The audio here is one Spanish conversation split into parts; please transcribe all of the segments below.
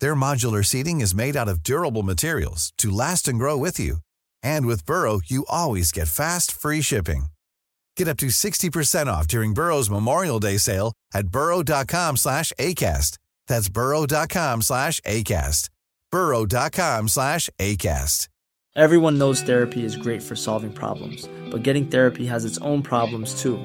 Their modular seating is made out of durable materials to last and grow with you. And with Burrow, you always get fast, free shipping. Get up to 60% off during Burrow's Memorial Day sale at burrow.com slash ACAST. That's burrow.com slash ACAST. burrow.com slash ACAST. Everyone knows therapy is great for solving problems, but getting therapy has its own problems too,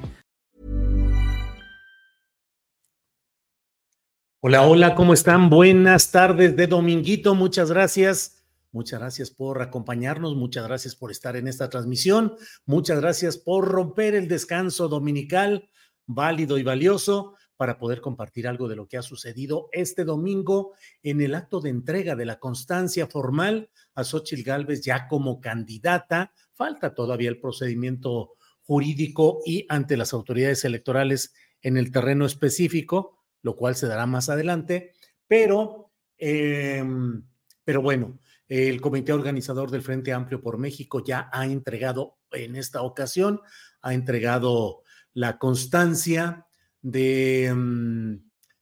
Hola, hola, ¿cómo están? Buenas tardes de Dominguito, muchas gracias. Muchas gracias por acompañarnos, muchas gracias por estar en esta transmisión, muchas gracias por romper el descanso dominical válido y valioso para poder compartir algo de lo que ha sucedido este domingo en el acto de entrega de la constancia formal a Xochitl Gálvez ya como candidata. Falta todavía el procedimiento jurídico y ante las autoridades electorales en el terreno específico, lo cual se dará más adelante, pero, eh, pero bueno, el comité organizador del Frente Amplio por México ya ha entregado en esta ocasión, ha entregado la constancia de mm,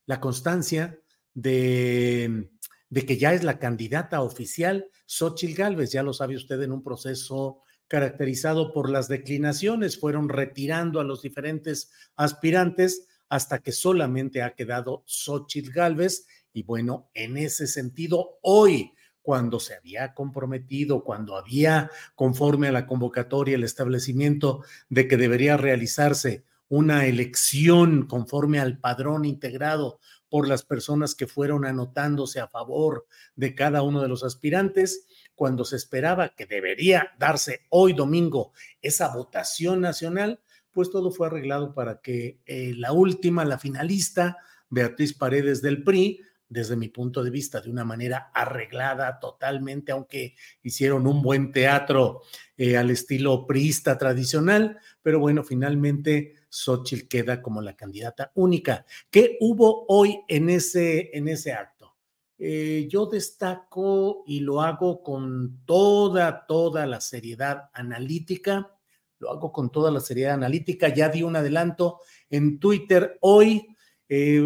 la constancia de, de, que ya es la candidata oficial Xochil Gálvez, ya lo sabe usted en un proceso caracterizado por las declinaciones, fueron retirando a los diferentes aspirantes hasta que solamente ha quedado Xochitl Gálvez y bueno, en ese sentido hoy cuando se había comprometido, cuando había, conforme a la convocatoria, el establecimiento de que debería realizarse una elección conforme al padrón integrado por las personas que fueron anotándose a favor de cada uno de los aspirantes, cuando se esperaba que debería darse hoy domingo esa votación nacional, pues todo fue arreglado para que eh, la última, la finalista, Beatriz Paredes del PRI, desde mi punto de vista, de una manera arreglada totalmente, aunque hicieron un buen teatro eh, al estilo priista tradicional, pero bueno, finalmente Xochitl queda como la candidata única. ¿Qué hubo hoy en ese, en ese acto? Eh, yo destaco y lo hago con toda, toda la seriedad analítica, lo hago con toda la seriedad analítica, ya di un adelanto en Twitter hoy eh,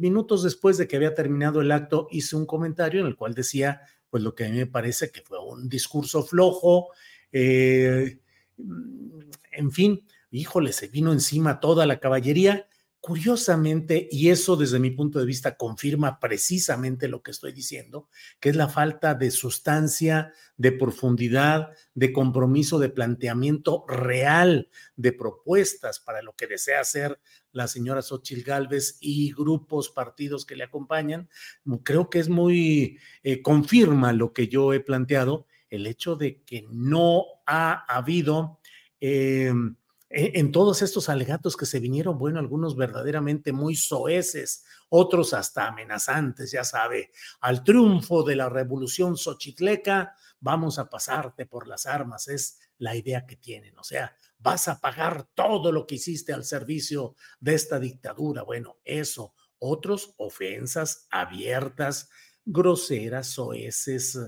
minutos después de que había terminado el acto, hice un comentario en el cual decía, pues lo que a mí me parece que fue un discurso flojo, eh, en fin, híjole, se vino encima toda la caballería Curiosamente, y eso desde mi punto de vista confirma precisamente lo que estoy diciendo, que es la falta de sustancia, de profundidad, de compromiso, de planteamiento real, de propuestas para lo que desea hacer la señora Xochil Gálvez y grupos, partidos que le acompañan. Creo que es muy, eh, confirma lo que yo he planteado, el hecho de que no ha habido... Eh, en todos estos alegatos que se vinieron, bueno, algunos verdaderamente muy soeces, otros hasta amenazantes, ya sabe, al triunfo de la revolución xochitleca, vamos a pasarte por las armas, es la idea que tienen, o sea, vas a pagar todo lo que hiciste al servicio de esta dictadura, bueno, eso, otros ofensas abiertas, groseras, soeces,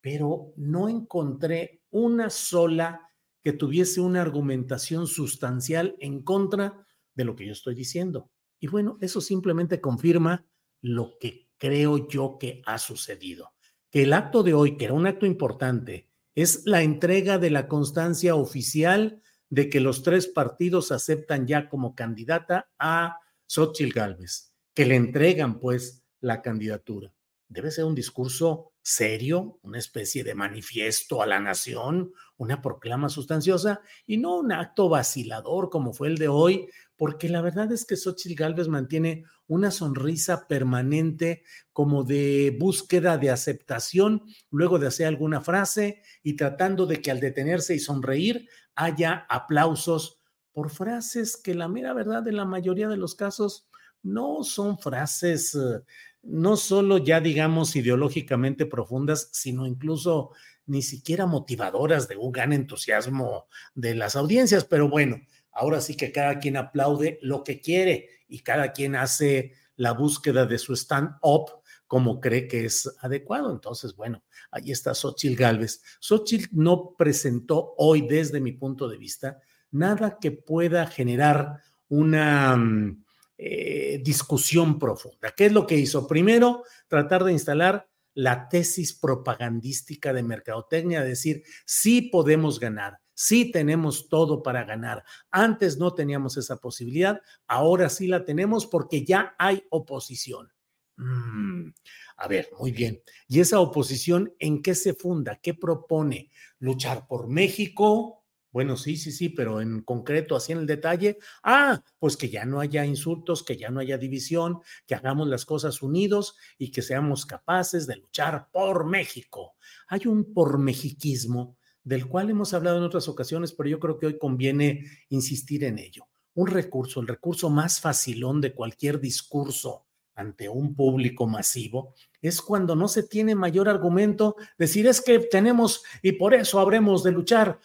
pero no encontré una sola que tuviese una argumentación sustancial en contra de lo que yo estoy diciendo. Y bueno, eso simplemente confirma lo que creo yo que ha sucedido. Que el acto de hoy, que era un acto importante, es la entrega de la constancia oficial de que los tres partidos aceptan ya como candidata a Xochitl Gálvez, que le entregan pues la candidatura. Debe ser un discurso serio, una especie de manifiesto a la nación, una proclama sustanciosa y no un acto vacilador como fue el de hoy, porque la verdad es que Xochitl Gálvez mantiene una sonrisa permanente como de búsqueda de aceptación luego de hacer alguna frase y tratando de que al detenerse y sonreír haya aplausos por frases que la mera verdad en la mayoría de los casos no son frases eh, no solo ya digamos ideológicamente profundas, sino incluso ni siquiera motivadoras de un gran entusiasmo de las audiencias, pero bueno, ahora sí que cada quien aplaude lo que quiere y cada quien hace la búsqueda de su stand-up como cree que es adecuado. Entonces, bueno, ahí está Xochitl Galvez. Xochitl no presentó hoy, desde mi punto de vista, nada que pueda generar una mm, eh, discusión profunda. ¿Qué es lo que hizo? Primero, tratar de instalar la tesis propagandística de mercadotecnia, decir, sí podemos ganar, sí tenemos todo para ganar. Antes no teníamos esa posibilidad, ahora sí la tenemos porque ya hay oposición. Mm, a ver, muy bien. ¿Y esa oposición en qué se funda? ¿Qué propone? ¿Luchar por México? Bueno, sí, sí, sí, pero en concreto, así en el detalle, ah, pues que ya no haya insultos, que ya no haya división, que hagamos las cosas unidos y que seamos capaces de luchar por México. Hay un pormexiquismo del cual hemos hablado en otras ocasiones, pero yo creo que hoy conviene insistir en ello. Un recurso, el recurso más facilón de cualquier discurso ante un público masivo, es cuando no se tiene mayor argumento, decir es que tenemos y por eso habremos de luchar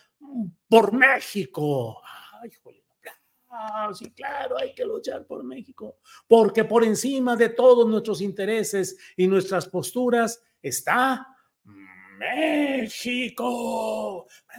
por México. Ay, ah, sí, claro, hay que luchar por México, porque por encima de todos nuestros intereses y nuestras posturas está México.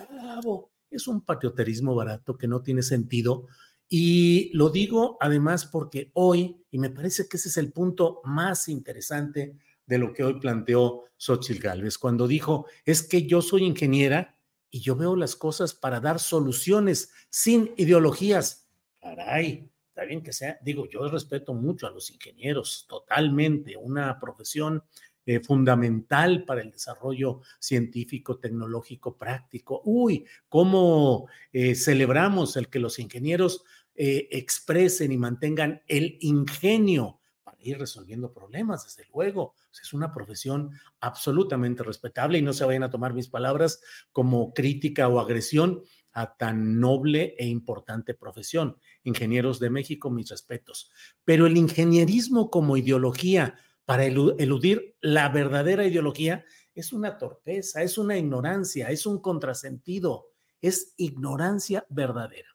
Bravo. Es un patrioterismo barato que no tiene sentido. Y lo digo además porque hoy, y me parece que ese es el punto más interesante de lo que hoy planteó Xochitl Gálvez, cuando dijo, es que yo soy ingeniera y yo veo las cosas para dar soluciones sin ideologías. Caray, está bien que sea, digo, yo respeto mucho a los ingenieros, totalmente, una profesión eh, fundamental para el desarrollo científico, tecnológico, práctico. Uy, cómo eh, celebramos el que los ingenieros eh, expresen y mantengan el ingenio ir resolviendo problemas, desde luego. Es una profesión absolutamente respetable y no se vayan a tomar mis palabras como crítica o agresión a tan noble e importante profesión. Ingenieros de México, mis respetos. Pero el ingenierismo como ideología para eludir la verdadera ideología es una torpeza, es una ignorancia, es un contrasentido, es ignorancia verdadera.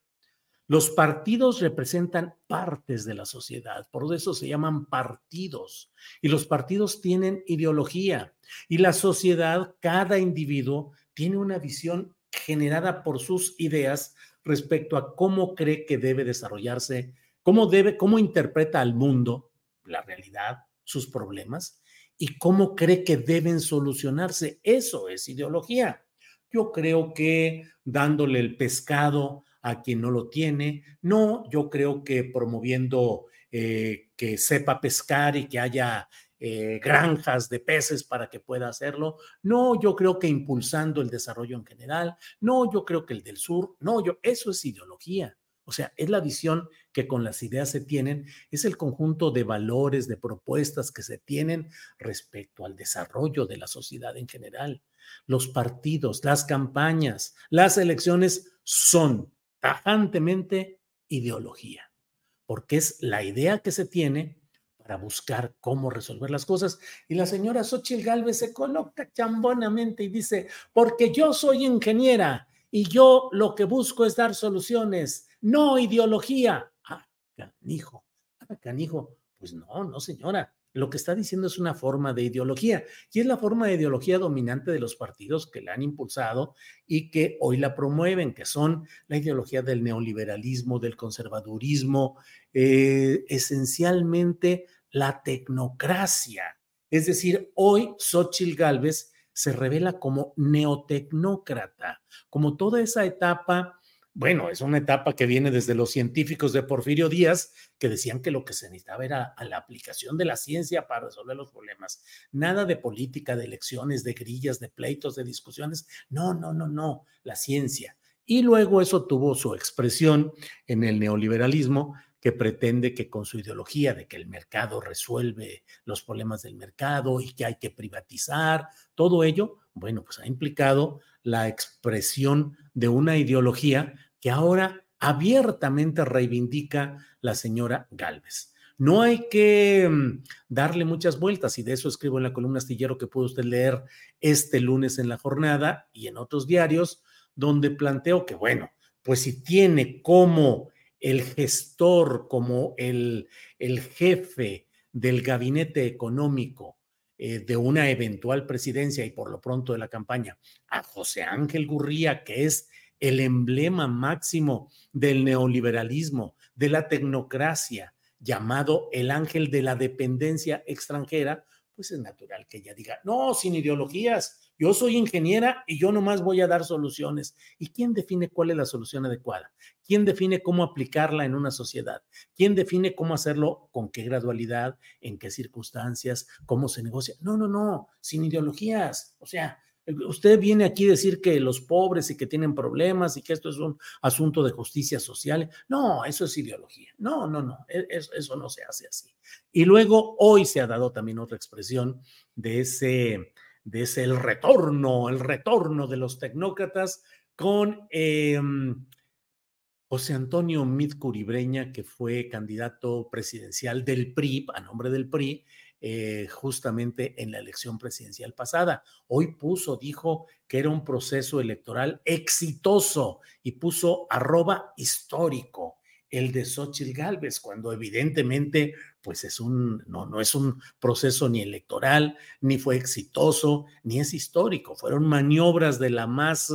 Los partidos representan partes de la sociedad, por eso se llaman partidos. Y los partidos tienen ideología. Y la sociedad, cada individuo, tiene una visión generada por sus ideas respecto a cómo cree que debe desarrollarse, cómo debe, cómo interpreta al mundo, la realidad, sus problemas y cómo cree que deben solucionarse. Eso es ideología. Yo creo que dándole el pescado a quien no lo tiene. No, yo creo que promoviendo eh, que sepa pescar y que haya eh, granjas de peces para que pueda hacerlo. No, yo creo que impulsando el desarrollo en general. No, yo creo que el del sur. No, yo, eso es ideología. O sea, es la visión que con las ideas se tienen, es el conjunto de valores, de propuestas que se tienen respecto al desarrollo de la sociedad en general. Los partidos, las campañas, las elecciones son tajantemente ideología, porque es la idea que se tiene para buscar cómo resolver las cosas. Y la señora Xochitl Galvez se coloca chambonamente y dice, porque yo soy ingeniera y yo lo que busco es dar soluciones, no ideología. Ah, canijo, ah, canijo. Pues no, no, señora lo que está diciendo es una forma de ideología y es la forma de ideología dominante de los partidos que la han impulsado y que hoy la promueven, que son la ideología del neoliberalismo, del conservadurismo, eh, esencialmente la tecnocracia. Es decir, hoy Xochitl Gálvez se revela como neotecnócrata, como toda esa etapa bueno, es una etapa que viene desde los científicos de Porfirio Díaz, que decían que lo que se necesitaba era la aplicación de la ciencia para resolver los problemas. Nada de política, de elecciones, de grillas, de pleitos, de discusiones. No, no, no, no, la ciencia. Y luego eso tuvo su expresión en el neoliberalismo, que pretende que con su ideología de que el mercado resuelve los problemas del mercado y que hay que privatizar, todo ello, bueno, pues ha implicado la expresión de una ideología que ahora abiertamente reivindica la señora Galvez. No hay que mm, darle muchas vueltas y de eso escribo en la columna astillero que pudo usted leer este lunes en la jornada y en otros diarios, donde planteo que, bueno, pues si tiene como el gestor, como el, el jefe del gabinete económico eh, de una eventual presidencia y por lo pronto de la campaña a José Ángel Gurría, que es el emblema máximo del neoliberalismo, de la tecnocracia, llamado el ángel de la dependencia extranjera, pues es natural que ella diga, no, sin ideologías, yo soy ingeniera y yo nomás voy a dar soluciones. ¿Y quién define cuál es la solución adecuada? ¿Quién define cómo aplicarla en una sociedad? ¿Quién define cómo hacerlo, con qué gradualidad, en qué circunstancias, cómo se negocia? No, no, no, sin ideologías. O sea, Usted viene aquí a decir que los pobres y que tienen problemas y que esto es un asunto de justicia social. No, eso es ideología. No, no, no, e, eso, no se hace así. Y luego hoy se ha dado también otra expresión de ese, de ese el retorno, el retorno de los tecnócratas con em, José Antonio Midcuribreña, que fue candidato presidencial del PRI, a nombre del PRI, eh, justamente en la elección presidencial pasada. Hoy puso, dijo que era un proceso electoral exitoso y puso arroba histórico el de Xochitl Galvez, cuando evidentemente, pues es un, no, no es un proceso ni electoral, ni fue exitoso, ni es histórico. Fueron maniobras de la más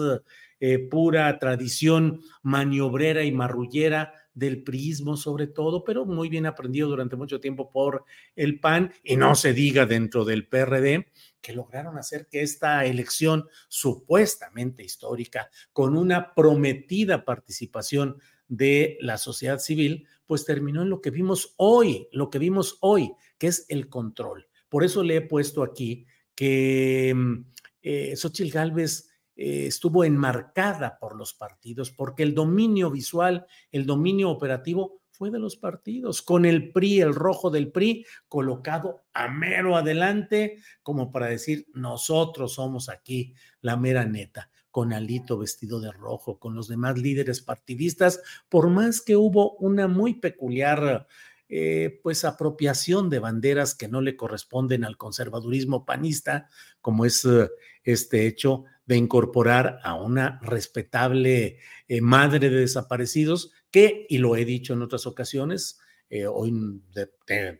eh, pura tradición maniobrera y marrullera del prismo sobre todo, pero muy bien aprendido durante mucho tiempo por el PAN y no se diga dentro del PRD que lograron hacer que esta elección supuestamente histórica, con una prometida participación de la sociedad civil, pues terminó en lo que vimos hoy, lo que vimos hoy, que es el control. Por eso le he puesto aquí que mm, eh, Xochitl Gálvez eh, estuvo enmarcada por los partidos, porque el dominio visual, el dominio operativo fue de los partidos, con el PRI, el rojo del PRI, colocado a mero adelante, como para decir, nosotros somos aquí la mera neta, con Alito vestido de rojo, con los demás líderes partidistas, por más que hubo una muy peculiar eh, pues apropiación de banderas que no le corresponden al conservadurismo panista, como es eh, este hecho de incorporar a una respetable eh, madre de desaparecidos que, y lo he dicho en otras ocasiones, hoy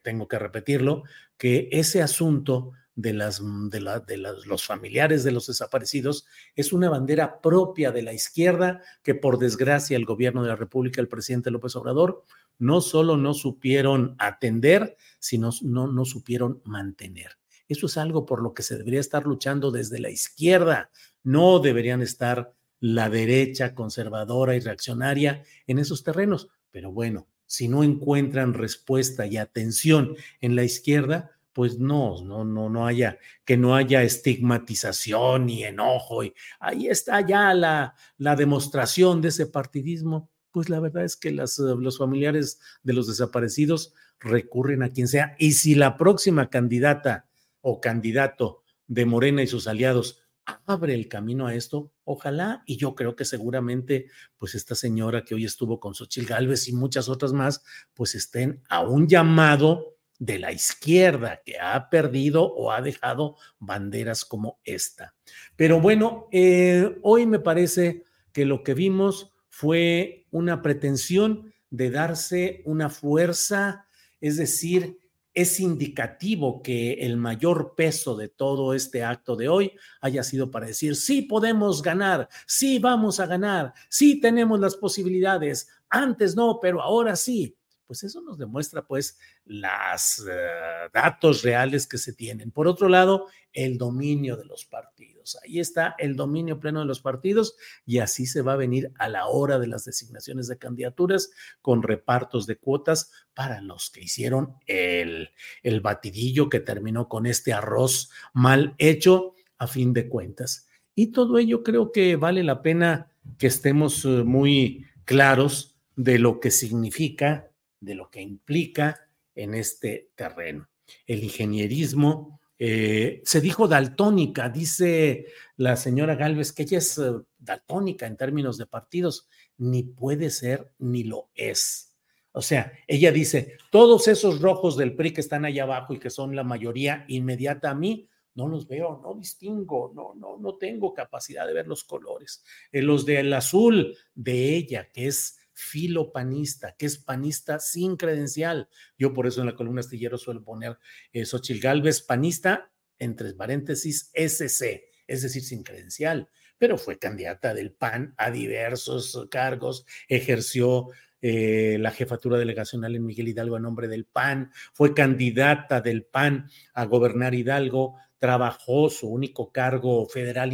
tengo que repetirlo, que ese asunto de, las, de, de los familiares de los desaparecidos es una bandera propia de la izquierda que por desgracia el gobierno de la República, el presidente López Obrador, no solo no supieron atender, sino no, no supieron mantener. Eso es algo por lo que se debería estar luchando desde la izquierda. No deberían estar la derecha conservadora y reaccionaria en esos terrenos. Pero bueno, si no encuentran respuesta y atención en la izquierda, pues no, no, no, no haya, que no haya estigmatización y enojo. Y ahí está ya la, la demostración de ese partidismo pues la verdad es que eh, los familiares de los desaparecidos recurren a quien sea. Y si la próxima candidata o candidato de Morena y sus aliados abre el camino a esto, ojalá, y yo creo que seguramente, pues esta señora que hoy estuvo con Xochil Gálvez y muchas otras más, pues estén a un llamado de la izquierda que ha perdido o ha dejado banderas como esta. Pero bueno, eh, hoy me parece que lo que vimos fue una pretensión de darse una fuerza, es decir, es indicativo que el mayor peso de todo este acto de hoy haya sido para decir, sí podemos ganar, sí vamos a ganar, sí tenemos las posibilidades, antes no, pero ahora sí. Pues eso nos demuestra pues los eh, datos reales que se tienen. Por otro lado, el dominio de los partidos. Ahí está el dominio pleno de los partidos y así se va a venir a la hora de las designaciones de candidaturas con repartos de cuotas para los que hicieron el, el batidillo que terminó con este arroz mal hecho a fin de cuentas. Y todo ello creo que vale la pena que estemos eh, muy claros de lo que significa de lo que implica en este terreno. El ingenierismo, eh, se dijo daltónica, dice la señora Galvez que ella es eh, daltónica en términos de partidos, ni puede ser ni lo es. O sea, ella dice, todos esos rojos del PRI que están allá abajo y que son la mayoría inmediata a mí, no los veo, no distingo, no, no, no tengo capacidad de ver los colores. Eh, los del azul de ella, que es filo panista, que es panista sin credencial. Yo por eso en la columna astillero suelo poner eh, Xochil Galvez, panista, entre paréntesis, SC, es decir, sin credencial, pero fue candidata del PAN a diversos cargos, ejerció eh, la jefatura delegacional en Miguel Hidalgo a nombre del PAN, fue candidata del PAN a gobernar Hidalgo, trabajó su único cargo federal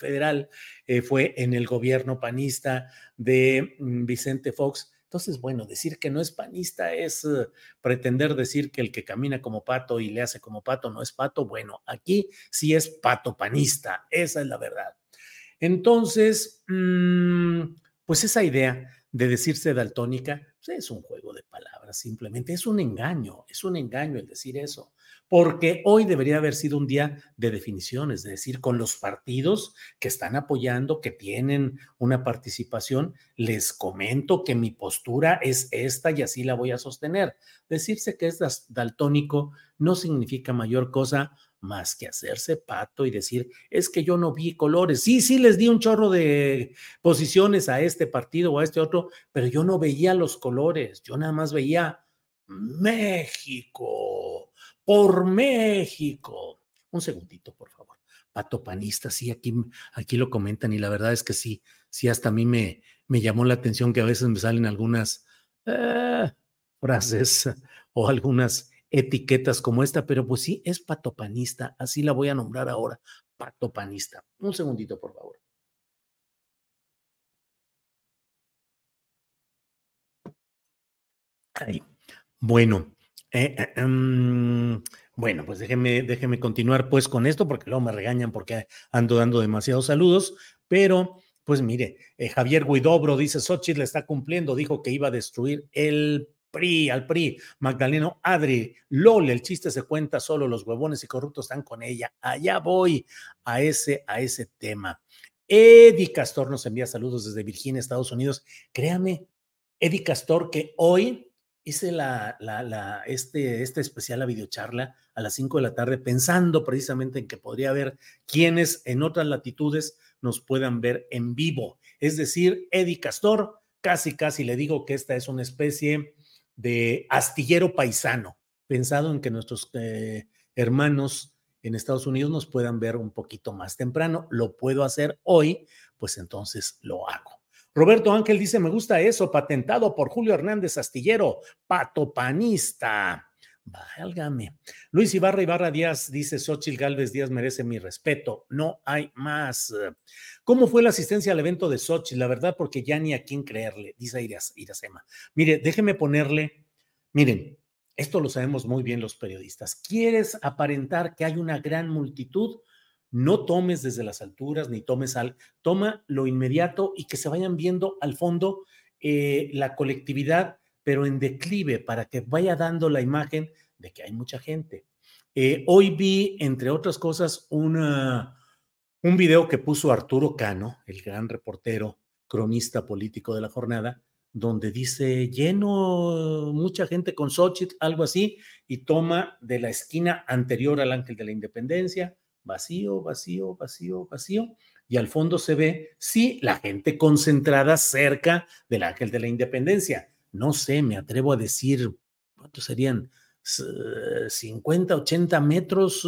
federal eh, fue en el gobierno panista de mm, Vicente Fox. Entonces, bueno, decir que no es panista es eh, pretender decir que el que camina como pato y le hace como pato no es pato. Bueno, aquí sí es pato panista, esa es la verdad. Entonces, mm, pues esa idea de decirse daltónica pues, es un juego de palabras, simplemente es un engaño, es un engaño el decir eso porque hoy debería haber sido un día de definición, es decir, con los partidos que están apoyando, que tienen una participación, les comento que mi postura es esta y así la voy a sostener. Decirse que es daltónico no significa mayor cosa más que hacerse pato y decir, es que yo no vi colores. Sí, sí, les di un chorro de posiciones a este partido o a este otro, pero yo no veía los colores, yo nada más veía México por México. Un segundito, por favor. Pato panista, sí, aquí, aquí lo comentan y la verdad es que sí, sí, hasta a mí me, me llamó la atención que a veces me salen algunas eh, frases o algunas etiquetas como esta, pero pues sí, es patopanista, así la voy a nombrar ahora, patopanista. Un segundito, por favor. Ahí. Bueno, eh, eh, em, bueno, pues déjeme, déjeme continuar pues con esto porque luego me regañan porque ando dando demasiados saludos, pero pues mire, eh, Javier Guidobro dice, Xochitl está cumpliendo, dijo que iba a destruir el PRI, al PRI, Magdaleno Adri, LOL, el chiste se cuenta solo, los huevones y corruptos están con ella. Allá voy a ese, a ese tema. Eddie Castor nos envía saludos desde Virginia, Estados Unidos. Créame, Eddie Castor, que hoy hice la, la, este, esta especial a videocharla a las 5 de la tarde pensando precisamente en que podría haber quienes en otras latitudes nos puedan ver en vivo. Es decir, Eddie Castor, casi, casi le digo que esta es una especie de astillero paisano, pensado en que nuestros eh, hermanos en Estados Unidos nos puedan ver un poquito más temprano. Lo puedo hacer hoy, pues entonces lo hago. Roberto Ángel dice, me gusta eso, patentado por Julio Hernández Astillero, patopanista. Válgame. Luis Ibarra Ibarra Díaz dice, Xochil Gálvez Díaz merece mi respeto. No hay más. ¿Cómo fue la asistencia al evento de Xochitl? La verdad, porque ya ni a quién creerle, dice Irasema. Mire, déjeme ponerle, miren, esto lo sabemos muy bien los periodistas. ¿Quieres aparentar que hay una gran multitud? No tomes desde las alturas ni tomes al, toma lo inmediato y que se vayan viendo al fondo eh, la colectividad, pero en declive para que vaya dando la imagen de que hay mucha gente. Eh, hoy vi, entre otras cosas, una, un video que puso Arturo Cano, el gran reportero, cronista político de la jornada, donde dice lleno mucha gente con Xochitl, algo así, y toma de la esquina anterior al Ángel de la Independencia, vacío, vacío, vacío, vacío. Y al fondo se ve, sí, la gente concentrada cerca del Ángel de la Independencia. No sé, me atrevo a decir, ¿cuántos serían? 50, 80 metros,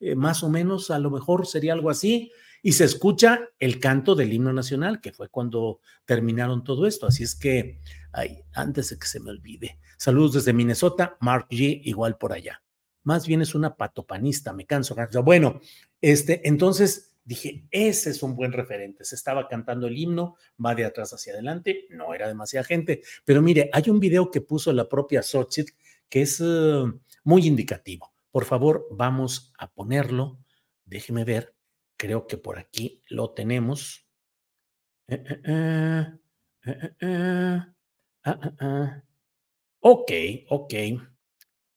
eh, más o menos, a lo mejor sería algo así. y se escucha el canto del himno nacional, que fue cuando terminaron todo esto. Así es que, ay, antes de que se me olvide, saludos desde Minnesota, Mark G, igual por allá. Más bien es una patopanista, me canso. Bueno, este, entonces dije, ese es un buen referente. Se estaba cantando el himno, va de atrás hacia adelante, no era demasiada gente, pero mire, hay un video que puso la propia Xochitl que es uh, muy indicativo. Por favor, vamos a ponerlo. Déjeme ver Creo que por aquí lo tenemos. Eh, eh, eh, ah, ah, ah. Ok, ok.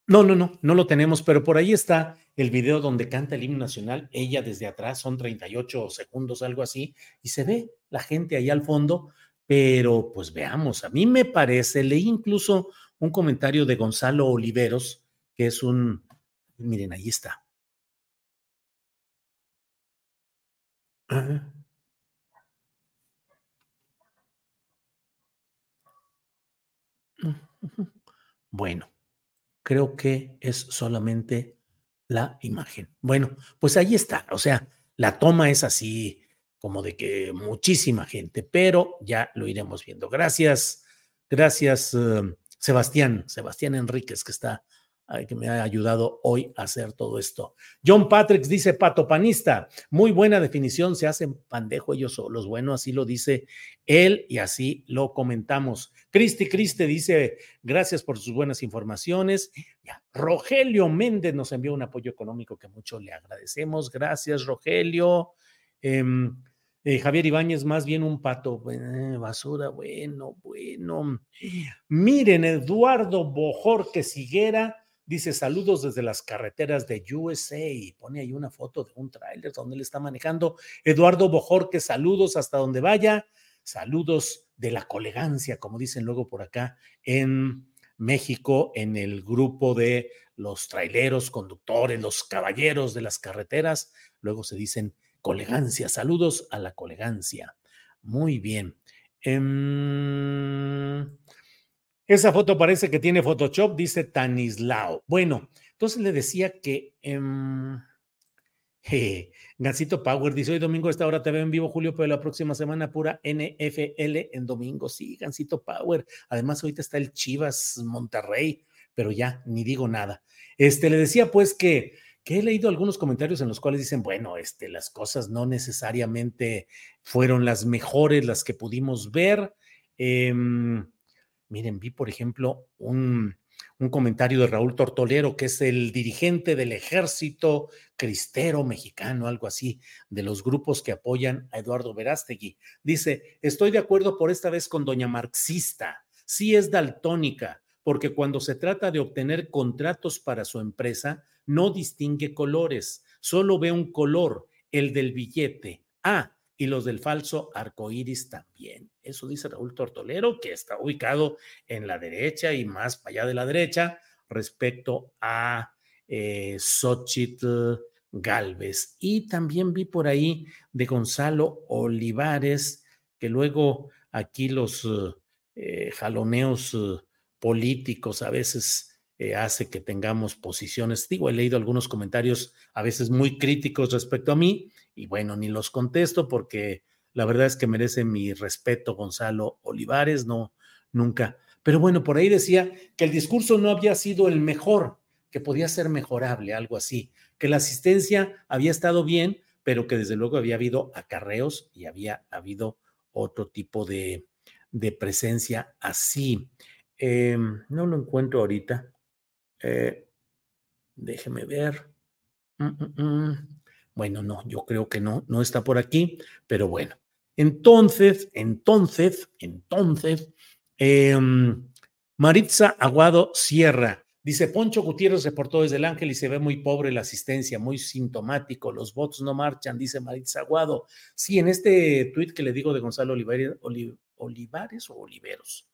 No, no, no, no lo tenemos, pero por ahí está el video donde canta el himno nacional, ella desde atrás, son 38 segundos, algo así, y se ve la gente ahí al fondo, pero pues veamos, a mí me parece, leí incluso un comentario de Gonzalo Oliveros, que es un, miren, ahí está, Bueno, creo que es solamente la imagen. Bueno, pues ahí está. O sea, la toma es así como de que muchísima gente, pero ya lo iremos viendo. Gracias, gracias, eh, Sebastián, Sebastián Enríquez, que está que me ha ayudado hoy a hacer todo esto. John Patrick dice, patopanista, muy buena definición, se hacen pandejo ellos solos. Bueno, así lo dice él y así lo comentamos. Cristi Cristi dice, gracias por sus buenas informaciones. Rogelio Méndez nos envió un apoyo económico que mucho le agradecemos. Gracias, Rogelio. Em, eh, Javier Ibáñez, más bien un pato, basura, bueno, bueno. Miren, Eduardo Bojorque Siguera Dice saludos desde las carreteras de USA y pone ahí una foto de un tráiler donde él está manejando. Eduardo Bojorque, saludos hasta donde vaya. Saludos de la colegancia, como dicen luego por acá en México, en el grupo de los traileros, conductores, los caballeros de las carreteras. Luego se dicen colegancia. Saludos a la colegancia. Muy bien. Em, esa foto parece que tiene Photoshop, dice Tanislao. Bueno, entonces le decía que um, Gancito Power dice: Hoy domingo a esta hora te veo en vivo, Julio, pero la próxima semana pura NFL en domingo. Sí, Gancito Power. Además, ahorita está el Chivas Monterrey, pero ya ni digo nada. Este le decía pues que, que he leído algunos comentarios en los cuales dicen: Bueno, este, las cosas no necesariamente fueron las mejores, las que pudimos ver. Eh, Miren, vi, por ejemplo, un, comentario de Raúl Tortolero, que es el dirigente del ejército cristero mexicano, algo así, de los grupos que apoyan a Eduardo Verástegui. Dice, estoy de acuerdo por esta vez con doña marxista, sí es daltónica, porque cuando se trata de obtener contratos para su empresa, no distingue colores, solo ve un color, el del billete. Ah, y los del falso arcoíris también. Eso dice Raúl Tortolero, que está ubicado en la derecha y más para allá de la derecha respecto a eh, Xochitl Galvez. Y también vi por ahí de Gonzalo Olivares, que luego aquí los eh, jaloneos eh, políticos a veces eh, hace que tengamos posiciones. Digo, he leído algunos comentarios a veces muy críticos respecto a mí y bueno, ni los contesto porque la verdad es que merece mi respeto Gonzalo Olivares, no, nunca. Pero bueno, por ahí decía que el discurso no había sido el mejor, que podía ser mejorable, algo así, que la asistencia había estado bien, pero que desde luego había habido acarreos y había habido otro tipo de, de presencia así. Em, no lo encuentro ahorita. Eh, déjeme ver. Mm, mm, mm. Bueno, no, yo creo que no, no está por aquí, pero bueno. Entonces, entonces, entonces, em, Maritza Aguado Sierra. Dice, Poncho Gutiérrez reportó desde el Ángel y se ve muy pobre la asistencia, muy sintomático, los votos no marchan, dice Maritza Aguado. Sí, en este tuit que le digo de Gonzalo Olivares, Olivares o Oliveros,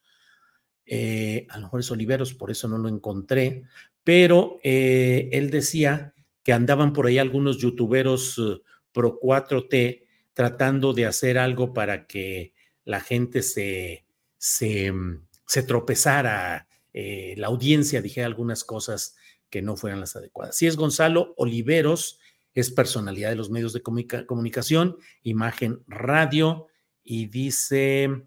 eh, a lo mejor es Oliveros, por eso no lo encontré, pero eh, él decía que andaban por ahí algunos youtuberos eh, pro 4T tratando de hacer algo para que la gente se, se, mm, se tropezara, la audiencia dijera algunas cosas que no fueran las adecuadas. Si es Gonzalo Oliveros, es personalidad de los medios de comunicación, imagen, radio, y dice...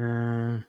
Uh,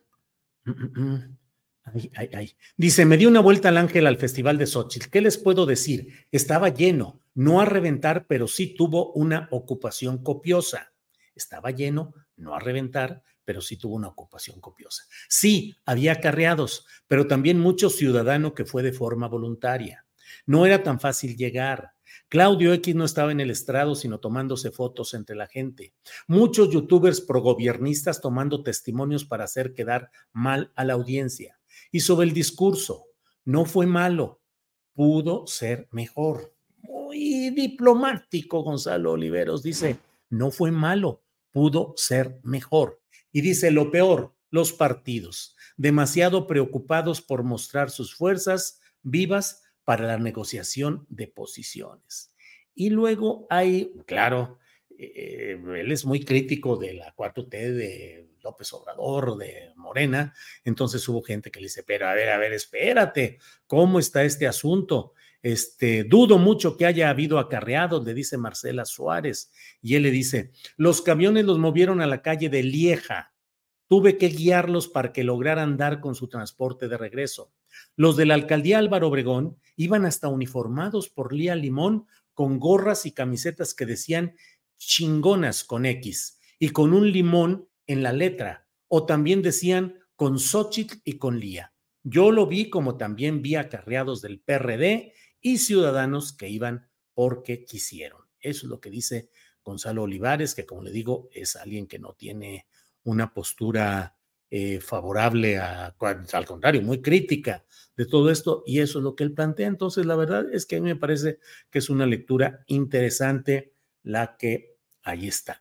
mm, mm, ay, ay, ay. Dice, me di una vuelta al ángel al festival de Xochitl. ¿Qué les puedo decir? Estaba lleno, no a reventar, pero sí tuvo una ocupación copiosa. Estaba lleno, no a reventar, pero sí tuvo una ocupación copiosa. Sí, había acarreados, pero también mucho ciudadano que fue de forma voluntaria. No era tan fácil llegar. Claudio X no estaba en el estrado, sino tomándose fotos entre la gente. Muchos youtubers progobiernistas tomando testimonios para hacer quedar mal a la audiencia. Y sobre el discurso, no fue malo, pudo ser mejor. Muy diplomático, Gonzalo Oliveros dice, no fue malo, pudo ser mejor. Y dice, lo peor, los partidos, demasiado preocupados por mostrar sus fuerzas vivas para la negociación de posiciones. Y luego hay, claro, eh, él es muy crítico de la 4T de López Obrador, de Morena, entonces hubo gente que le dice, pero a ver, a ver, espérate, ¿cómo está este asunto? Este, dudo mucho que haya habido acarreados, le dice Marcela Suárez, y él le dice, los camiones los movieron a la calle de Lieja, tuve que guiarlos para que lograran dar con su transporte de regreso. Los de la alcaldía Álvaro Obregón iban hasta uniformados por Lía Limón con gorras y camisetas que decían chingonas con X y con un limón en la letra, o también decían con Xochitl y con Lía. Yo lo vi como también vi acarreados del PRD y ciudadanos que iban porque quisieron. Eso es lo que dice Gonzalo Olivares, que como le digo, es alguien que no tiene una postura eh, favorable a, al contrario, muy crítica de todo esto, y eso es lo que él plantea. Entonces, la verdad es que a mí me parece que es una lectura interesante la que ahí está.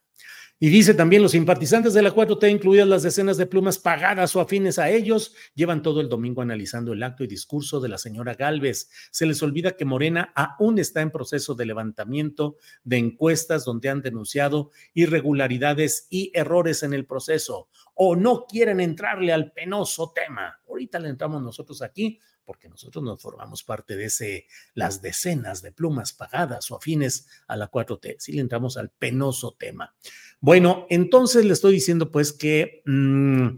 Y dice también, los simpatizantes de la 4T, incluidas las decenas de plumas pagadas o afines a ellos, llevan todo el domingo analizando el acto y discurso de la señora Galvez. Se les olvida que Morena aún está en proceso de levantamiento de encuestas donde han denunciado irregularidades y errores en el proceso o no quieren entrarle al penoso tema. Ahorita le entramos nosotros aquí porque nosotros nos formamos parte de ese, las decenas de plumas pagadas o afines a la 4T. Si le entramos al penoso tema. Bueno, entonces le estoy diciendo pues que mmm,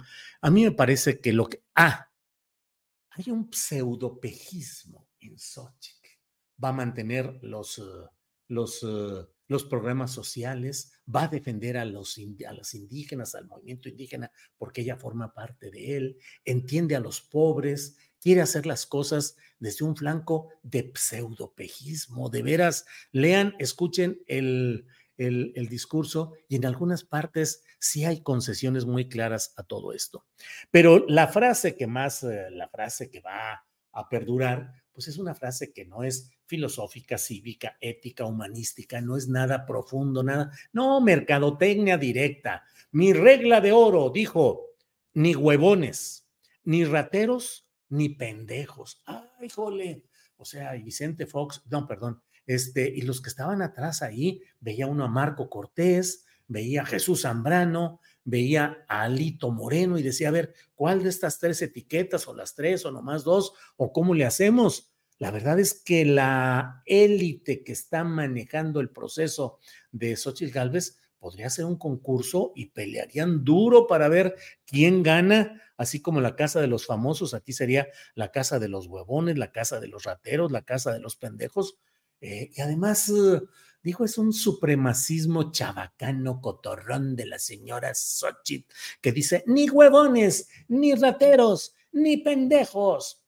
a mí me parece que lo que... Ah, hay un pseudopejismo en Xochitl. Va a mantener los, uh, los, uh, los programas sociales, va a defender a los, a los indígenas, al movimiento indígena, porque ella forma parte de él, entiende a los pobres, quiere hacer las cosas desde un flanco de pseudopejismo. De veras, lean, escuchen el, el, discurso y en algunas partes sí hay concesiones muy claras a todo esto. Pero la frase que más, eh, la frase que va a perdurar, pues es una frase que no es filosófica, cívica, ética, humanística, no es nada profundo, nada. No, mercadotecnia directa. Mi regla de oro, dijo, ni huevones, ni rateros, ni pendejos. Ay, jole. O sea, Vicente Fox, no, perdón, este, y los que estaban atrás ahí, veía uno a Marco Cortés, veía a Jesús Zambrano, veía a Alito Moreno y decía, a ver, ¿cuál de estas tres etiquetas o las tres o nomás dos o cómo le hacemos? La verdad es que la élite que está manejando el proceso de Xochitl Galvez, podría ser un concurso y pelearían duro para ver quién gana, así como la casa de los famosos, aquí sería la casa de los huevones, la casa de los rateros, la casa de los pendejos. Eh, y además, eh, dijo, es un supremacismo chabacano cotorrón de la señora Xochitl, que dice, ni huevones, ni rateros, ni pendejos.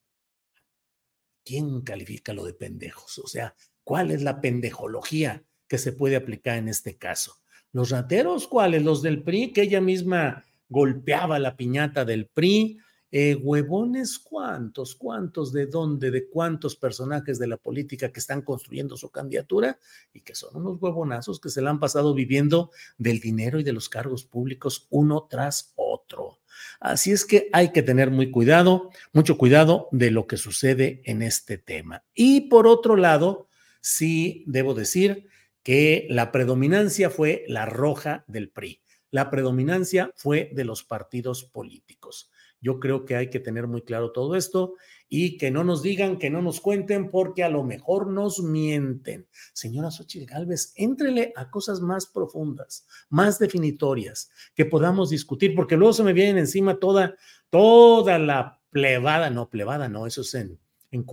¿Quién califica lo de pendejos? O sea, ¿cuál es la pendejología que se puede aplicar en este caso? ¿Los rateros cuáles? Los del PRI, que ella misma golpeaba la piñata del PRI, eh, huevones, ¿cuántos? ¿Cuántos? ¿De dónde? ¿De cuántos personajes de la política que están construyendo su candidatura y que son unos huevonazos que se la han pasado viviendo del dinero y de los cargos públicos uno tras otro? Así es que hay que tener muy cuidado, mucho cuidado de lo que sucede en este tema. Y por otro lado, sí debo decir que la predominancia fue la roja del PRI. La predominancia fue de los partidos políticos. Yo creo que hay que tener muy claro todo esto y que no nos digan, que no nos cuenten, porque a lo mejor nos mienten. Señora Xochitl Galvez, éntrele a cosas más profundas, más definitorias, que podamos discutir, porque luego se me viene encima toda, toda la plebada, no, plebada, no, eso es en, en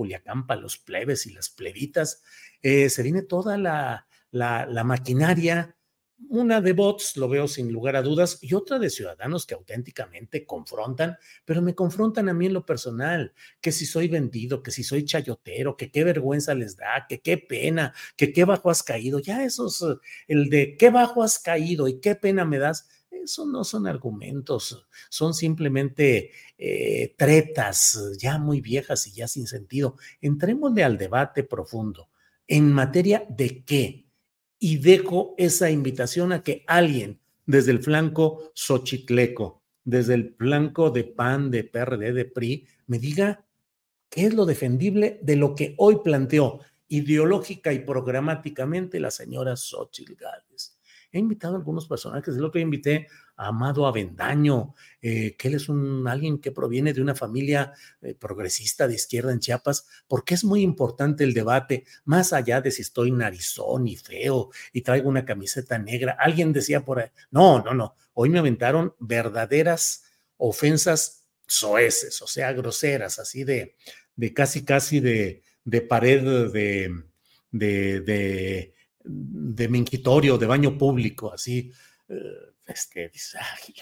los plebes y las plebitas, eh, se viene toda la, la, maquinaria una de bots, lo veo sin lugar a dudas, y otra de ciudadanos que auténticamente confrontan, pero me confrontan a mí en lo personal, que si soy vendido, que si soy chayotero, que qué vergüenza les da, que qué pena, que qué bajo has caído, ya esos, el de qué bajo has caído y qué pena me das, eso no son argumentos, son simplemente eh, tretas ya muy viejas y ya sin sentido. Entrémosle al debate profundo. ¿En materia de qué? Y dejo esa invitación a que alguien desde el flanco xochitleco, desde el flanco de PAN, de PRD, de PRI, me diga qué es lo defendible de lo que hoy planteó ideológica y programáticamente la señora Xochitl Gálvez. He invitado a algunos personajes, el otro día invité Amado Avendaño, eh, que él es un, alguien que proviene de una familia eh, progresista de izquierda en Chiapas, porque es muy importante el debate, más allá de si estoy narizón y feo y traigo una camiseta negra. Alguien decía por ahí, no, no, no, hoy me aventaron verdaderas ofensas soeces, o sea, groseras, así de, de casi, casi de, de pared de, de, de de de baño público, así, eh, este,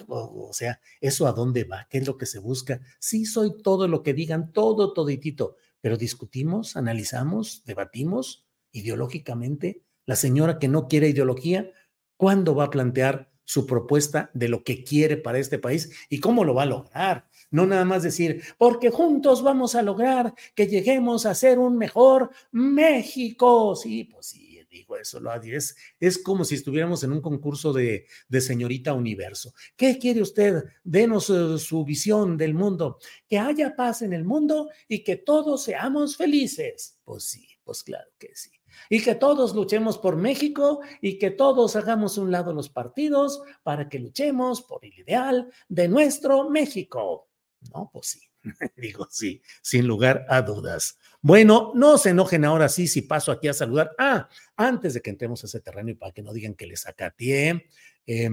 o sea, ¿eso a dónde va? ¿Qué es lo que se busca? Sí, soy todo lo que digan, todo, toditito, pero discutimos, analizamos, debatimos ideológicamente. La señora que no quiere ideología, ¿cuándo va a plantear su propuesta de lo que quiere para este país y cómo lo va a lograr? No nada más decir, porque juntos vamos a lograr que lleguemos a ser un mejor México. Sí, pues sí digo eso, lo es, es como si estuviéramos en un concurso de, de señorita universo. ¿Qué quiere usted? Denos eh, su visión del mundo. Que haya paz en el mundo y que todos seamos felices. Pues sí, pues claro que sí. Y que todos luchemos por México y que todos hagamos un lado los partidos para que luchemos por el ideal de nuestro México. No, pues sí. Digo, sí, sin lugar a dudas. Bueno, no se enojen ahora sí si paso aquí a saludar. Ah, antes de que entremos a ese terreno y para que no digan que les acateé, eh,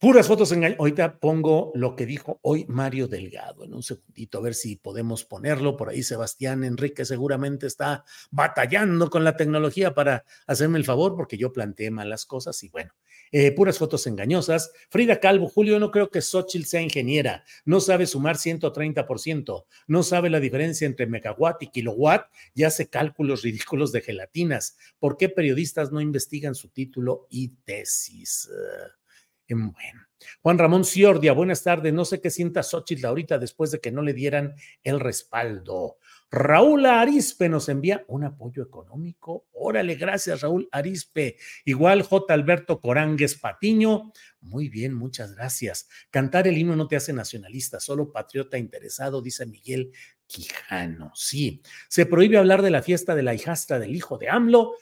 Puras fotos en Ahorita pongo lo que dijo hoy Mario Delgado en un segundito, a ver si podemos ponerlo. Por ahí Sebastián Enrique seguramente está batallando con la tecnología para hacerme el favor, porque yo planteé malas cosas y bueno, eh, puras fotos engañosas. Frida Calvo, Julio, no creo que Xochitl sea ingeniera, no sabe sumar 130%, no sabe la diferencia entre megawatt y kilowatt y hace cálculos ridículos de gelatinas. ¿Por qué periodistas no investigan su título y tesis? Bueno. Juan Ramón Ciordia, buenas tardes. No sé qué sienta Xochitl ahorita después de que no le dieran el respaldo. Raúl Arispe nos envía un apoyo económico. Órale, gracias, Raúl Arispe. Igual J. Alberto Coránguez Patiño. Muy bien, muchas gracias. Cantar el himno no te hace nacionalista, solo patriota interesado, dice Miguel Quijano. Sí, se prohíbe hablar de la fiesta de la hijastra del hijo de AMLO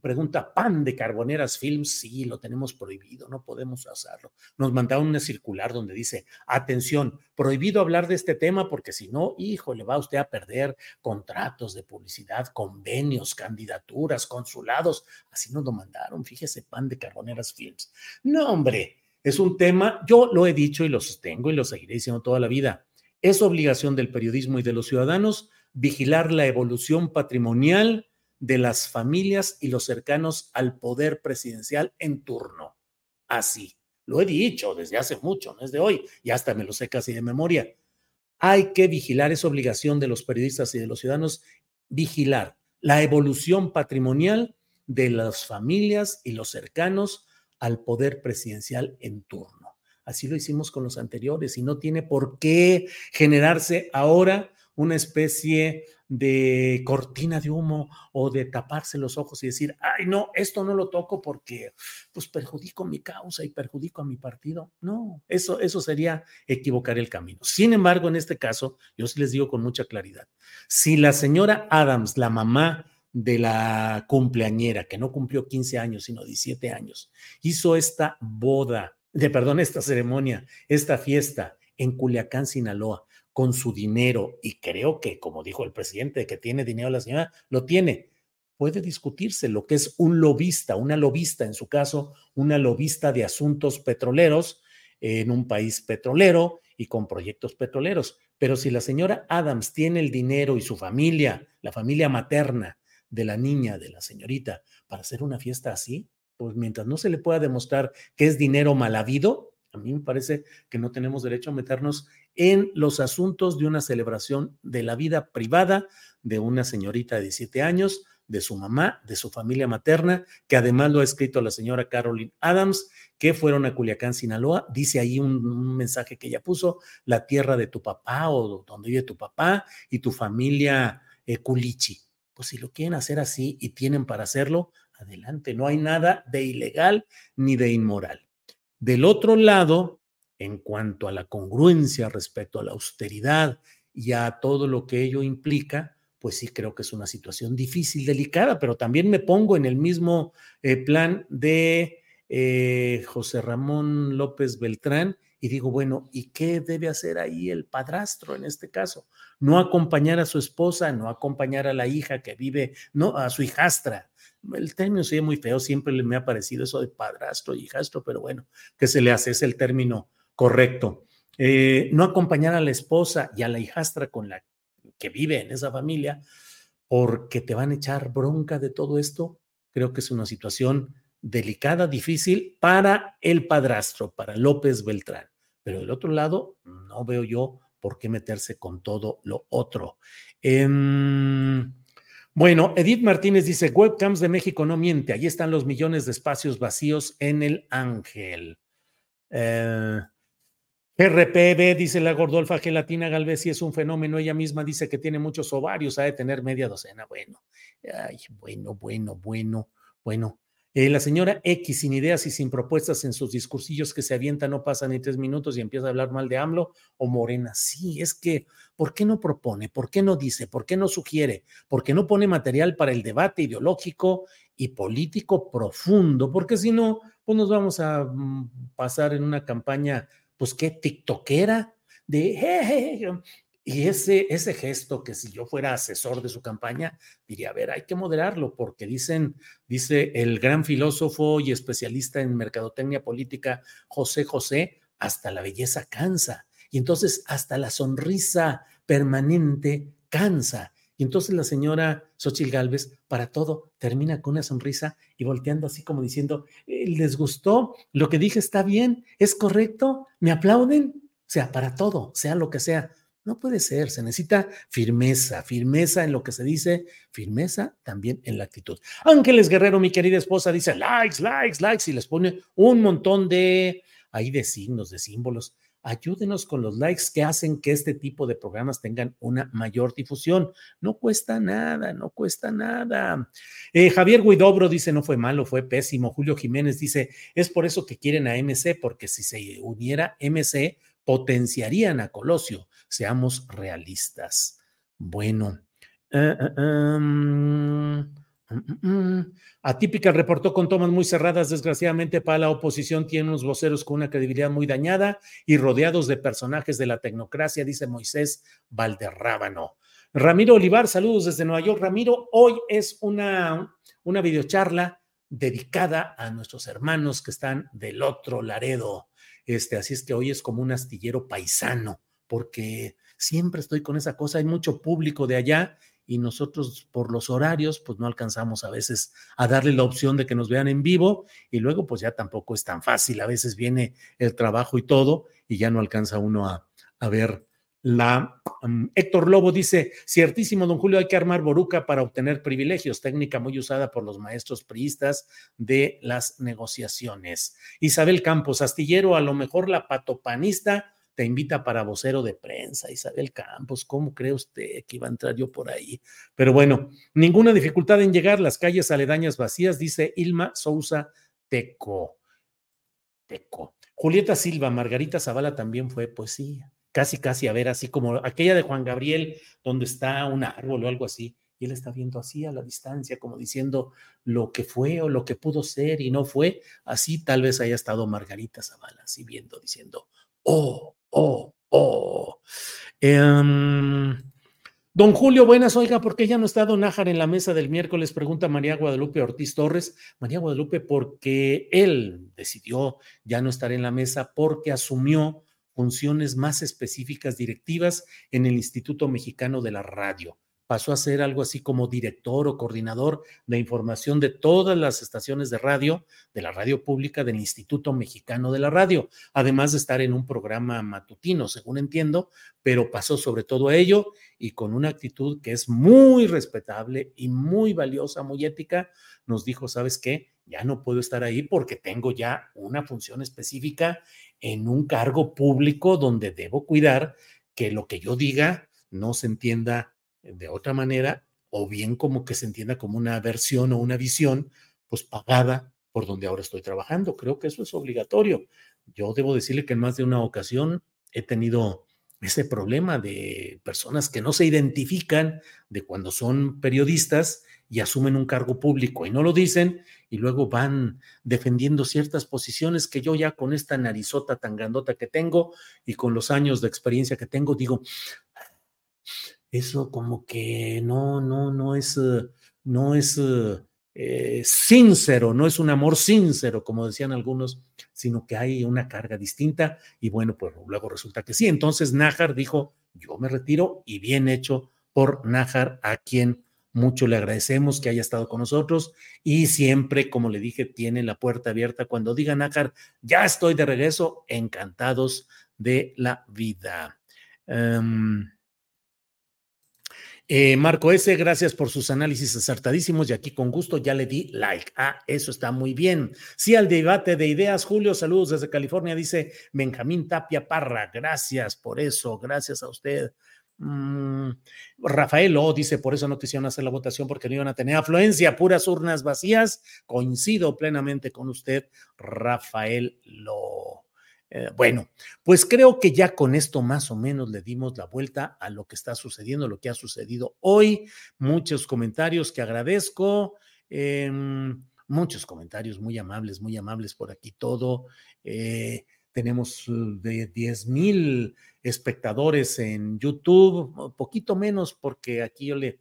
Pregunta, ¿pan de Carboneras Films? Sí, lo tenemos prohibido, no podemos hacerlo. Nos mandaron una circular donde dice, atención, prohibido hablar de este tema porque si no, hijo, le va usted a perder contratos de publicidad, convenios, candidaturas, consulados. Así nos lo mandaron, fíjese, pan de Carboneras Films. No, hombre, es un tema, yo lo he dicho y lo sostengo y lo seguiré diciendo toda la vida. Es obligación del periodismo y de los ciudadanos vigilar la evolución patrimonial de las familias y los cercanos al poder presidencial en turno. Así, lo he dicho desde hace mucho, no es de hoy, y hasta me lo sé casi de memoria. Hay que vigilar, es obligación de los periodistas y de los ciudadanos, vigilar la evolución patrimonial de las familias y los cercanos al poder presidencial en turno. Así lo hicimos con los anteriores y no tiene por qué generarse ahora una especie de cortina de humo o de taparse los ojos y decir, ay, no, esto no lo toco porque pues perjudico mi causa y perjudico a mi partido. No, eso, eso sería equivocar el camino. Sin embargo, en este caso, yo sí les digo con mucha claridad, si la señora Adams, la mamá de la cumpleañera, que no cumplió 15 años, sino 17 años, hizo esta boda, de perdón, esta ceremonia, esta fiesta en Culiacán, Sinaloa, con su dinero, y creo que, como dijo el presidente, que tiene dinero la señora, lo tiene. Puede discutirse lo que es un lobista, una lobista, en su caso, una lobista de asuntos petroleros en un país petrolero y con proyectos petroleros. Pero si la señora Adams tiene el dinero y su familia, la familia materna de la niña, de la señorita, para hacer una fiesta así, pues mientras no se le pueda demostrar que es dinero mal habido, a mí me parece que no tenemos derecho a meternos en los asuntos de una celebración de la vida privada de una señorita de 17 años, de su mamá, de su familia materna, que además lo ha escrito la señora Carolyn Adams, que fueron a Culiacán, Sinaloa. Dice ahí un, mensaje que ella puso, la tierra de tu papá o donde vive tu papá y tu familia eh, Culichi. Pues si lo quieren hacer así y tienen para hacerlo, adelante. No hay nada de ilegal ni de inmoral. Del otro lado, en cuanto a la congruencia respecto a la austeridad y a todo lo que ello implica, pues sí creo que es una situación difícil, delicada, pero también me pongo en el mismo eh, plan de eh, José Ramón López Beltrán y digo, bueno, ¿y qué debe hacer ahí el padrastro en este caso? No acompañar a su esposa, no acompañar a la hija que vive, no, a su hijastra, el término se muy feo, siempre me ha parecido eso de padrastro, hijastro, pero bueno, ¿qué se le hace? Es el término correcto. Eh, no acompañar a la esposa y a la hijastra con la que vive en esa familia, porque te van a echar bronca de todo esto, creo que es una situación delicada, difícil para el padrastro, para López Beltrán. Pero del otro lado, no veo yo por qué meterse con todo lo otro. Eh, bueno, Edith Martínez dice, webcams de México no miente, ahí están los millones de espacios vacíos en el Ángel. Eh, RPB, dice la Gordolfa Gelatina Galvez, si es un fenómeno, ella misma dice que tiene muchos ovarios, ha de tener media docena. Bueno, ay, bueno, bueno, bueno, bueno. Eh, la señora X, sin ideas y sin propuestas en sus discursillos que se avienta, no pasa ni tres minutos y empieza a hablar mal de AMLO o Morena. Sí, es que, ¿por qué no propone? ¿Por qué no dice? ¿Por qué no sugiere? ¿Por qué no pone material para el debate ideológico y político profundo? Porque si no, pues nos vamos a mm, pasar en una campaña, pues qué, tiktokera, de y ese, ese gesto que si yo fuera asesor de su campaña, diría, a ver, hay que moderarlo porque dicen, dice el gran filósofo y especialista en mercadotecnia política José José, hasta la belleza cansa. Y entonces hasta la sonrisa permanente cansa. Y entonces la señora Xochitl Galvez, para todo, termina con una sonrisa y volteando así como diciendo, eh, ¿les gustó? Lo que dije está bien, es correcto, me aplauden. O sea, para todo, sea lo que sea, no puede ser, se necesita firmeza, firmeza en lo que se dice, firmeza también en la actitud. Ángeles Guerrero, mi querida esposa, dice likes, likes, likes y les pone un montón de ahí de signos, de símbolos. Ayúdenos con los likes que hacen que este tipo de programas tengan una mayor difusión. No cuesta nada, no cuesta nada. Eh, Javier Guidobro dice, no fue malo, fue pésimo. Julio Jiménez dice, es por eso que quieren a MC, porque si se uniera MC, potenciarían a Colosio. Seamos realistas. Bueno. Eh, eh, em. Atípica reportó con tomas muy cerradas. Desgraciadamente, para la oposición tiene unos voceros con una credibilidad muy dañada y rodeados de personajes de la tecnocracia, dice Moisés Valderrábano. Ramiro Olivar, saludos desde Nueva York. Ramiro, hoy es una, una videocharla dedicada a nuestros hermanos que están del otro Laredo. Este, así es que hoy es como un astillero paisano, porque siempre estoy con esa cosa, hay mucho público de allá y nosotros por los horarios pues no alcanzamos a veces a darle la opción de que nos vean en vivo y luego pues ya tampoco es tan fácil, a veces viene el trabajo y todo y ya no alcanza uno a, a ver la um, Héctor Lobo dice, ciertísimo, don Julio, hay que armar boruca para obtener privilegios, técnica muy usada por los maestros priistas de las negociaciones. Isabel Campos, astillero, a lo mejor la patopanista te invita para vocero de prensa, Isabel Campos, ¿cómo cree usted que iba a entrar yo por ahí? Pero bueno, ninguna dificultad en llegar, las calles aledañas vacías, dice Ilma Sousa Teco. Teco. Julieta Silva, Margarita Zavala también fue poesía casi, casi a ver, así como aquella de Juan Gabriel, donde está un árbol o algo así, y él está viendo así a la distancia, como diciendo lo que fue o lo que pudo ser y no fue, así tal vez haya estado Margarita Zavala, así viendo, diciendo, oh, oh, oh. Em, don Julio, buenas, oiga, ¿por qué ya no está Don Nájar en la mesa del miércoles? Pregunta María Guadalupe Ortiz Torres. María Guadalupe, porque él decidió ya no estar en la mesa porque asumió funciones más específicas directivas en el Instituto Mexicano de la Radio. Pasó a ser algo así como director o coordinador de información de todas las estaciones de radio, de la radio pública del Instituto Mexicano de la Radio, además de estar en un programa matutino, según entiendo, pero pasó sobre todo a ello y con una actitud que es muy respetable y muy valiosa, muy ética, nos dijo, ¿sabes qué? Ya no puedo estar ahí porque tengo ya una función específica en un cargo público donde debo cuidar que lo que yo diga no se entienda de otra manera o bien como que se entienda como una versión o una visión pues pagada por donde ahora estoy trabajando. Creo que eso es obligatorio. Yo debo decirle que en más de una ocasión he tenido ese problema de personas que no se identifican de cuando son periodistas y asumen un cargo público y no lo dicen y luego van defendiendo ciertas posiciones que yo ya con esta narizota tan grandota que tengo y con los años de experiencia que tengo, digo, eso como que no, no, no es, no es eh, sincero, no es un amor sincero, como decían algunos, sino que hay una carga distinta y bueno, pues luego resulta que sí. Entonces Nájar dijo, yo me retiro y bien hecho por Nájar, a quien mucho le agradecemos que haya estado con nosotros y siempre, como le dije, tiene la puerta abierta. Cuando diga Nácar, ya estoy de regreso, encantados de la vida. Em, eh, Marco S., gracias por sus análisis acertadísimos y aquí con gusto ya le di like. Ah, eso está muy bien. Sí, al debate de ideas, Julio, saludos desde California, dice Benjamín Tapia Parra. Gracias por eso, gracias a usted. Mm, Rafael O dice, por eso no quisieron hacer la votación porque no iban a tener afluencia, puras urnas vacías. Coincido plenamente con usted, Rafael Lo. Eh, bueno, pues creo que ya con esto más o menos le dimos la vuelta a lo que está sucediendo, lo que ha sucedido hoy. Muchos comentarios que agradezco. Em, muchos comentarios muy amables, muy amables por aquí todo. Eh, tenemos uh, de 10 mil espectadores en YouTube, poquito menos porque aquí yo le,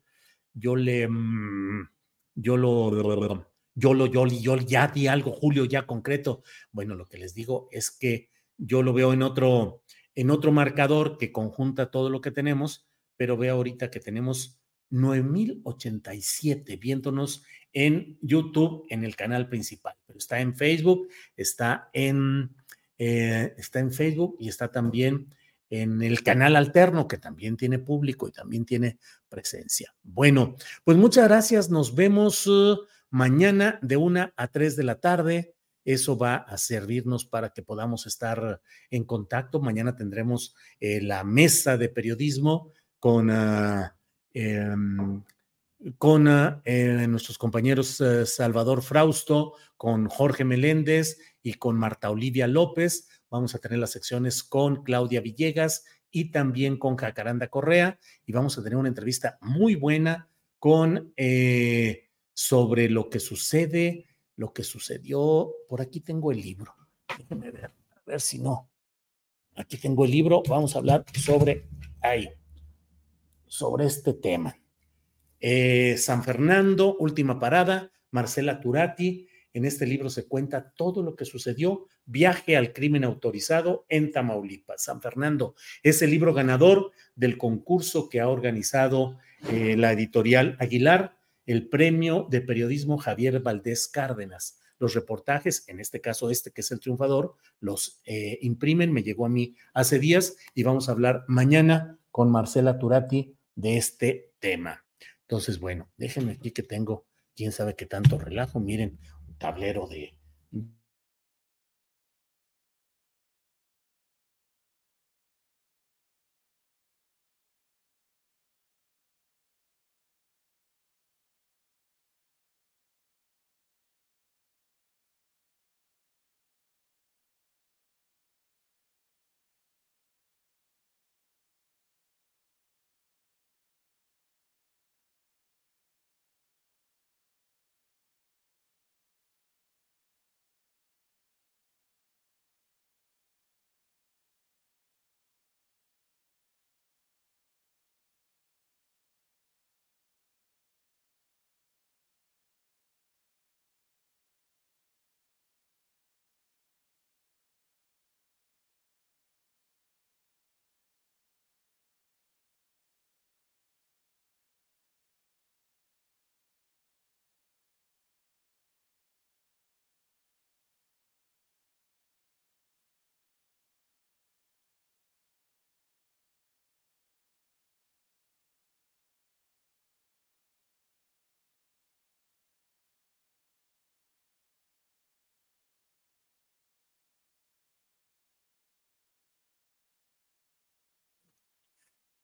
yo le, mm, yo lo, yo lo, yo, yo ya di algo, Julio, ya concreto. Bueno, lo que les digo es que yo lo veo en otro, en otro marcador que conjunta todo lo que tenemos, pero veo ahorita que tenemos 9087 viéndonos en YouTube, en el canal principal, pero está en Facebook, está en eh, está en Facebook y está también en el canal alterno, que también tiene público y también tiene presencia. Bueno, pues muchas gracias. Nos vemos uh, mañana de una a tres de la tarde. Eso va a servirnos para que podamos estar en contacto. Mañana tendremos eh, la mesa de periodismo con, ah, em, con ah, eh, nuestros compañeros Salvador Frausto, con Jorge Meléndez y con Marta Olivia López. Vamos a tener las secciones con Claudia Villegas y también con Jacaranda Correa y vamos a tener una entrevista muy buena con, eh, sobre lo que sucede, lo que sucedió. Por aquí tengo el libro. Déjenme ver, a ver si no. Aquí tengo el libro. Vamos a hablar sobre ahí, sobre este tema. Eh, San Fernando, última parada, Marcela Turati. En este libro se cuenta todo lo que sucedió, viaje al crimen autorizado en Tamaulipas. San Fernando es el libro ganador del concurso que ha organizado eh, la editorial Aguilar, el premio de periodismo Javier Valdés Cárdenas. Los reportajes, en este caso este que es el triunfador, los eh, imprimen, me llegó a mí hace días y vamos a hablar mañana con Marcela Turati de este tema. Entonces, bueno, déjenme aquí que tengo, quién sabe qué tanto relajo, miren, un tablero de,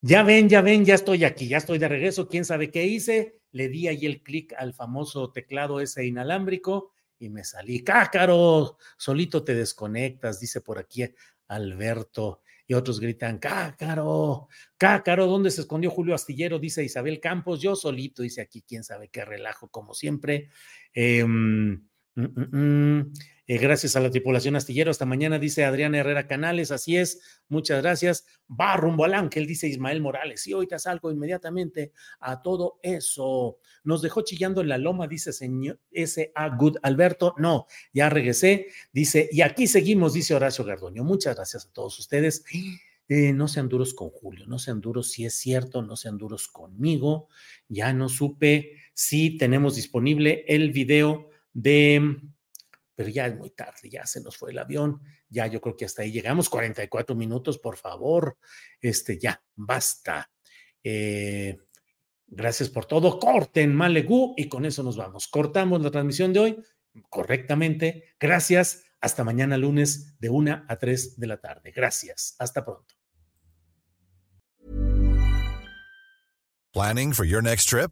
Ya ven, ya ven, ya estoy aquí, ya estoy de regreso. ¿Quién sabe qué hice? Le di ahí el clic al famoso teclado ese inalámbrico y me salí. ¡Cácaro! Solito te desconectas, dice por aquí Alberto. Y otros gritan, ¡Cácaro! ¡Cácaro! ¿Dónde se escondió Julio Astillero? Dice Isabel Campos. Yo solito, dice aquí, quién sabe qué relajo, como siempre. Eh, Mm, mm, mm. Eh, gracias a la tripulación astillero. Hasta mañana, dice Adriana Herrera Canales. Así es. Muchas gracias. Va rumbo al ángel, dice Ismael Morales. Y te salgo inmediatamente a todo eso. Nos dejó chillando en la loma, dice señor S.A. Good Alberto. No, ya regresé. Dice, y aquí seguimos, dice Horacio Gardoño. Muchas gracias a todos ustedes. Eh, no sean duros con Julio, no sean duros si es cierto, no sean duros conmigo. Ya no supe si tenemos disponible el video de, pero ya es muy tarde, ya se nos fue el avión, ya yo creo que hasta ahí llegamos, 44 minutos, por favor, este, ya, basta. Eh, gracias por todo, corten Malegú y con eso nos vamos. Cortamos la transmisión de hoy correctamente. Gracias. Hasta mañana lunes de 1 a 3 de la tarde. Gracias. Hasta pronto. Planning for your next trip?